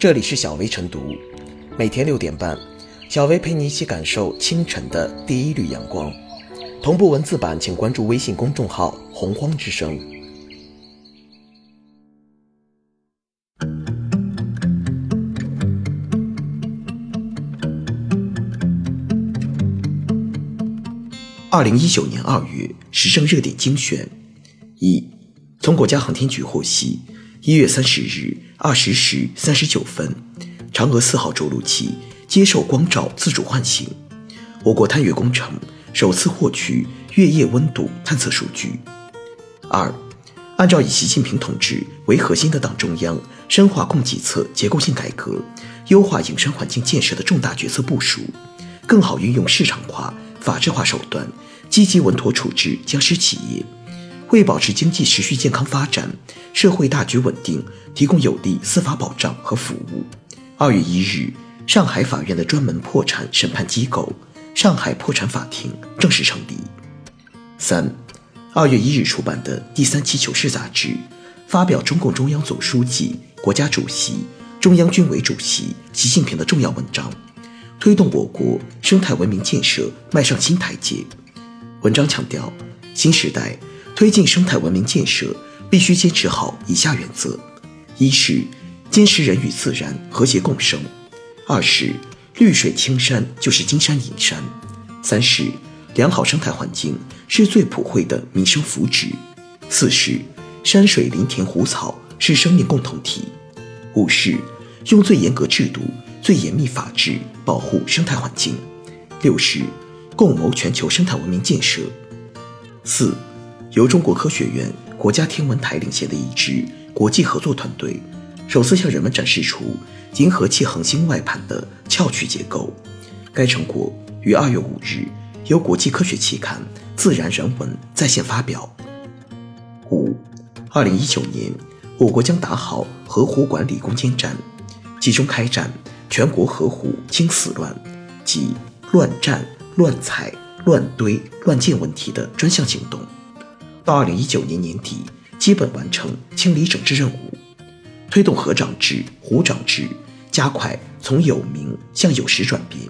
这里是小薇晨读，每天六点半，小薇陪你一起感受清晨的第一缕阳光。同步文字版，请关注微信公众号“洪荒之声”。二零一九年二月，时政热点精选一，从国家航天局获悉，一月三十日二十时三十九分，嫦娥四号着陆器接受光照自主唤醒，我国探月工程首次获取月夜温度探测数据。二，按照以习近平同志为核心的党中央深化供给侧结构性改革、优化营商环境建设的重大决策部署，更好运用市场化。法治化手段，积极稳妥处置僵尸企业，为保持经济持续健康发展、社会大局稳定提供有力司法保障和服务。二月一日，上海法院的专门破产审判机构——上海破产法庭正式成立。三，二月一日出版的第三期《求是》杂志，发表中共中央总书记、国家主席、中央军委主席习近平的重要文章。推动我国生态文明建设迈上新台阶。文章强调，新时代推进生态文明建设必须坚持好以下原则：一是坚持人与自然和谐共生；二是绿水青山就是金山银山；三是良好生态环境是最普惠的民生福祉；四是山水林田湖草是生命共同体；五是用最严格制度。最严密法治保护生态环境。六是共谋全球生态文明建设。四，由中国科学院、国家天文台领衔的一支国际合作团队，首次向人们展示出银河系恒星外盘的翘曲结构。该成果于二月五日由国际科学期刊《自然人文》在线发表。五，二零一九年，我国将打好河湖管理攻坚战，集中开展。全国河湖清死乱及乱占、乱采、乱堆、乱建问题的专项行动，到二零一九年年底基本完成清理整治任务，推动河长制、湖长制，加快从有名向有实转变，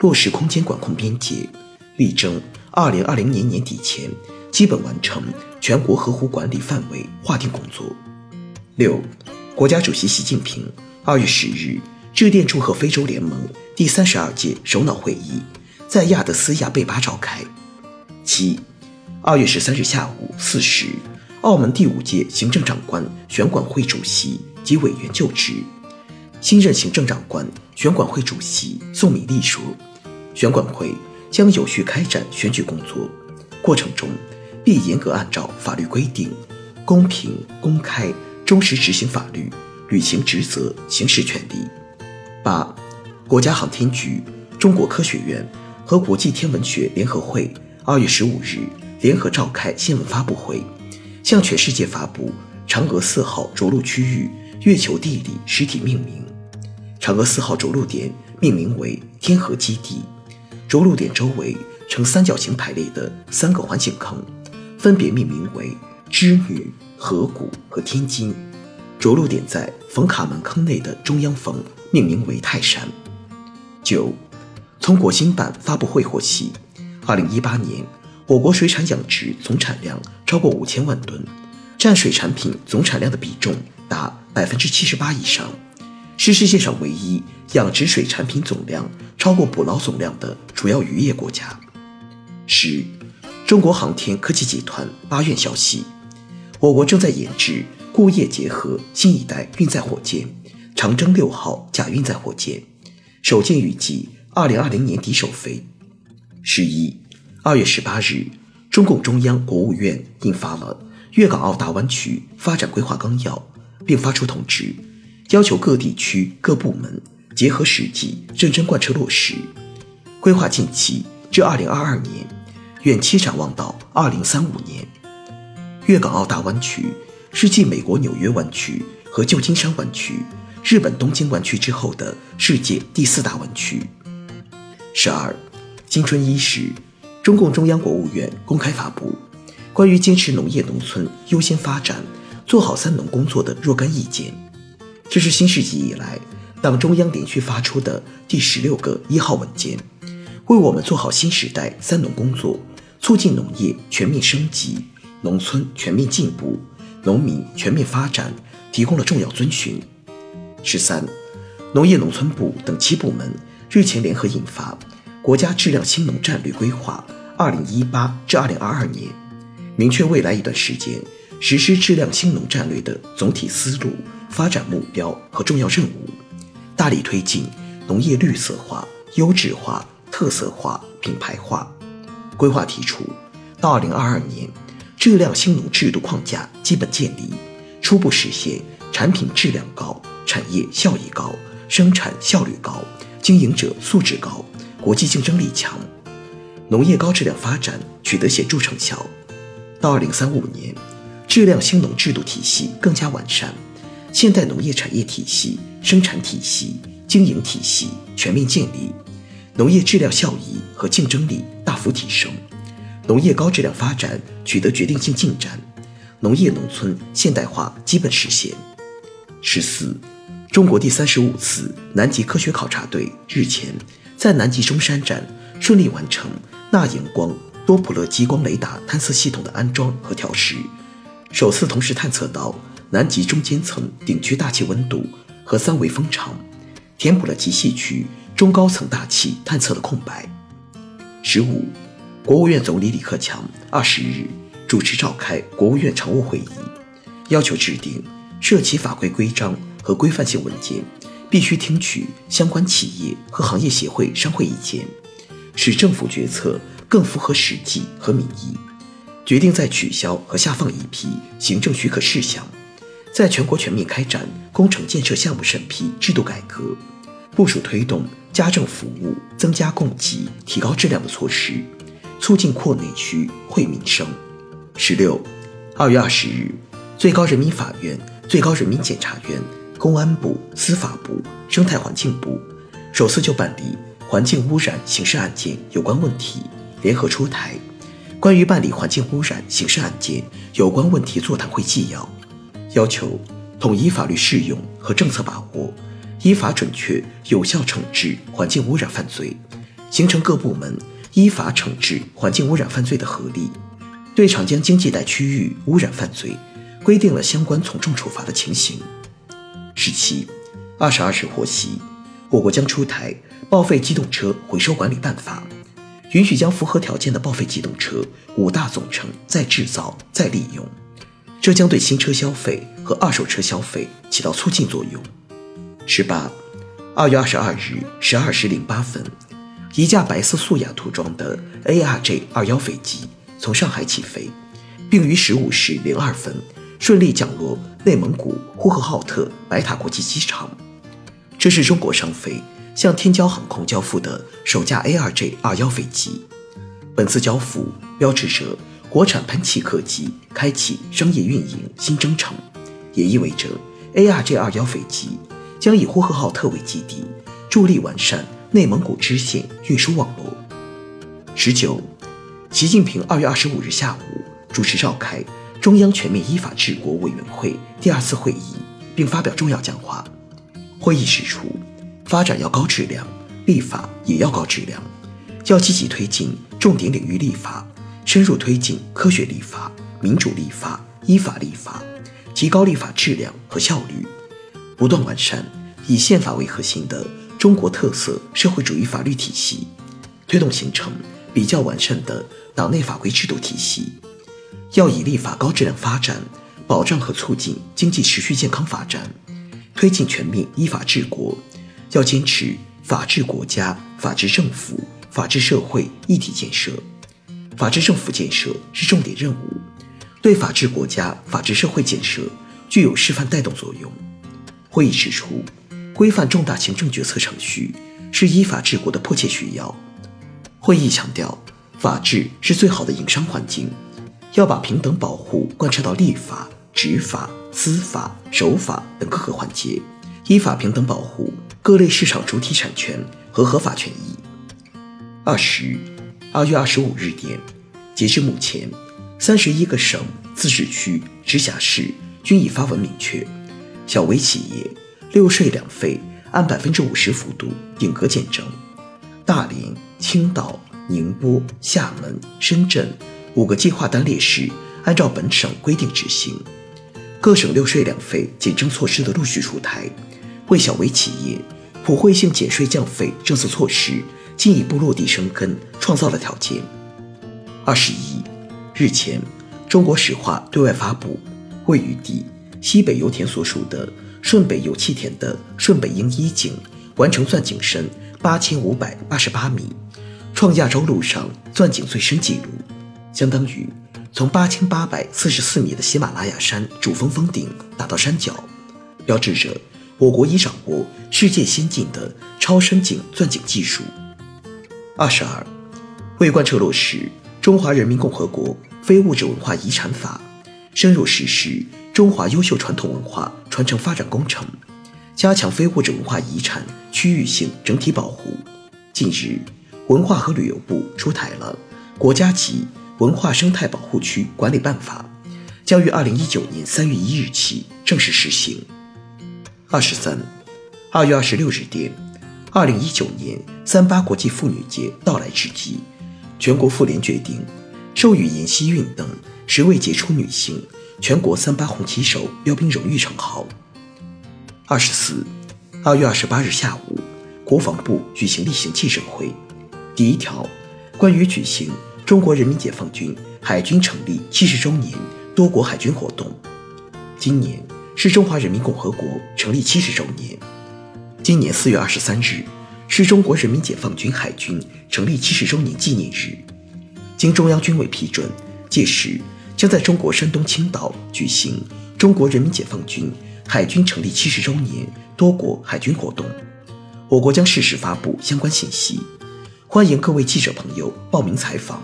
落实空间管控边界，力争二零二零年年底前基本完成全国河湖管理范围划定工作。六，国家主席习近平二月十日。致电祝贺非洲联盟第三十二届首脑会议在亚的斯亚贝巴召开。七，二月十三日下午四时，澳门第五届行政长官选管会主席及委员就职。新任行政长官选管会主席宋敏丽说：“选管会将有序开展选举工作，过程中必严格按照法律规定，公平、公开、忠实执行法律，履行职责，行使权利。”八，国家航天局、中国科学院和国际天文学联合会二月十五日联合召开新闻发布会，向全世界发布嫦娥四号着陆区域月球地理实体命名。嫦娥四号着陆点命名为天河基地，着陆点周围呈三角形排列的三个环形坑，分别命名为织女、河谷和天津。着陆点在冯卡门坑内的中央峰。命名为泰山。九，从国新办发布会获悉，二零一八年我国水产养殖总产量超过五千万吨，占水产品总产量的比重达百分之七十八以上，是世界上唯一养殖水产品总量超过捕捞总量的主要渔业国家。十，中国航天科技集团八院消息，我国正在研制固液结合新一代运载火箭。长征六号假运载火箭首舰预计二零二零年底首飞。十一，二月十八日，中共中央、国务院印发了《粤港澳大湾区发展规划纲要》，并发出通知，要求各地区各部门结合实际，认真贯彻落实规划，近期至二零二二年，远期展望到二零三五年。粤港澳大湾区是继美国纽约湾区和旧金山湾区。日本东京湾区之后的世界第四大湾区。十二，今春伊始，中共中央、国务院公开发布关于坚持农业农村优先发展、做好三农工作的若干意见。这是新世纪以来党中央连续发出的第十六个一号文件，为我们做好新时代“三农”工作，促进农业全面升级、农村全面进步、农民全面发展提供了重要遵循。十三，农业农村部等七部门日前联合印发《国家质量兴农战略规划（二零一八至二零二二年）》，明确未来一段时间实施质量兴农战略的总体思路、发展目标和重要任务。大力推进农业绿色化、优质化、特色化、品牌化。规划提出，到二零二二年，质量兴农制度框架基本建立，初步实现产品质量高、产业效益高、生产效率高、经营者素质高、国际竞争力强，农业高质量发展取得显著成效。到二零三五年，质量兴农制度体系更加完善。现代农业产业体系、生产体系、经营体系全面建立，农业质量效益和竞争力大幅提升，农业高质量发展取得决定性进展，农业农村现代化基本实现。十四，中国第三十五次南极科学考察队日前在南极中山站顺利完成钠荧光多普勒激光雷达探测系统的安装和调试，首次同时探测到。南极中间层顶区大气温度和三维风场，填补了极细区中高层大气探测的空白。十五，国务院总理李克强二十日主持召开国务院常务会议，要求制定涉及法规规章和规范性文件，必须听取相关企业和行业协会商会意见，使政府决策更符合实际和民意。决定再取消和下放一批行政许可事项。在全国全面开展工程建设项目审批制度改革，部署推动家政服务增加供给、提高质量的措施，促进扩内需、惠民生。十六，二月二十日，最高人民法院、最高人民检察院、公安部、司法部、生态环境部首次就办理环境污染刑事案件有关问题联合出台《关于办理环境污染刑事案件有关问题座谈会纪要》。要求统一法律适用和政策把握，依法准确有效惩治环境污染犯罪，形成各部门依法惩治环境污染犯罪的合力。对长江经济带区域污染犯罪，规定了相关从重处罚的情形。十七，二十二日获悉，我国将出台《报废机动车回收管理办法》，允许将符合条件的报废机动车五大总成再制造、再利用。这将对新车消费和二手车消费起到促进作用。十八，二月二十二日十二时零八分，一架白色素雅涂装的 ARJ 二幺飞机从上海起飞，并于十五时零二分顺利降落内蒙古呼和浩特白塔国际机场。这是中国商飞向天骄航空交付的首架 ARJ 二幺飞机。本次交付标志着。国产喷气客机开启商业运营新征程，也意味着 ARJ 二幺飞机将以呼和浩特为基地，助力完善内蒙古支线运输网络。十九，习近平二月二十五日下午主持召开中央全面依法治国委员会第二次会议，并发表重要讲话。会议指出，发展要高质量，立法也要高质量，要积极推进重点领域立法。深入推进科学立法、民主立法、依法立法，提高立法质量和效率，不断完善以宪法为核心的中国特色社会主义法律体系，推动形成比较完善的党内法规制度体系。要以立法高质量发展，保障和促进经济持续健康发展，推进全面依法治国。要坚持法治国家、法治政府、法治社会一体建设。法治政府建设是重点任务，对法治国家、法治社会建设具有示范带动作用。会议指出，规范重大行政决策程序是依法治国的迫切需要。会议强调，法治是最好的营商环境，要把平等保护贯彻到立法、执法、司法、守法等各个环节，依法平等保护各类市场主体产权和合法权益。二十。二月二十五日电，截至目前，三十一个省、自治区、直辖市均已发文明确，小微企业六税两费按百分之五十幅度顶格减征。大连、青岛、宁波、厦门、深圳五个计划单列市按照本省规定执行。各省六税两费减征措施的陆续出台，为小微企业普惠性减税降费政策措施进一步落地生根创造了条件。二十一日前，中国石化对外发布，位于地西北油田所属的顺北油气田的顺北英一井完成钻井深八千五百八十八米，创亚洲陆上钻井最深纪录，相当于。从八千八百四十四米的喜马拉雅山主峰峰顶打到山脚，标志着我国已掌握世界先进的超深井钻井技术。二十二，为贯彻落实《中华人民共和国非物质文化遗产法》，深入实施中华优秀传统文化传承发展工程，加强非物质文化遗产区域性整体保护。近日，文化和旅游部出台了国家级。文化生态保护区管理办法将于二零一九年三月一日起正式实行。二十三，二月二十六日电，二零一九年三八国际妇女节到来之际，全国妇联决定授予闫希韵等十位杰出女性全国三八红旗手标兵荣誉称号。二十四，二月二十八日下午，国防部举行例行记者会，第一条，关于举行。中国人民解放军海军成立七十周年多国海军活动，今年是中华人民共和国成立七十周年。今年四月二十三日是中国人民解放军海军成立七十周年纪念日。经中央军委批准，届时将在中国山东青岛举行中国人民解放军海军成立七十周年多国海军活动。我国将适时发布相关信息，欢迎各位记者朋友报名采访。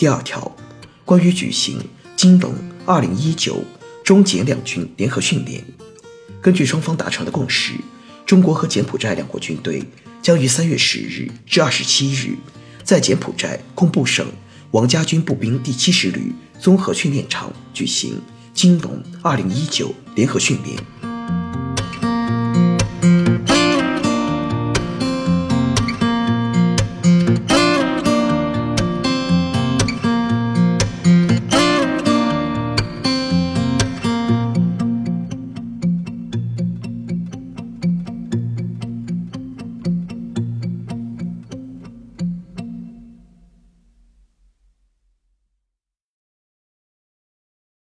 第二条，关于举行金龙二零一九中柬两军联合训练，根据双方达成的共识，中国和柬埔寨两国军队将于三月十日至二十七日，在柬埔寨工布省王家军步兵第七十旅综合训练场举行金龙二零一九联合训练。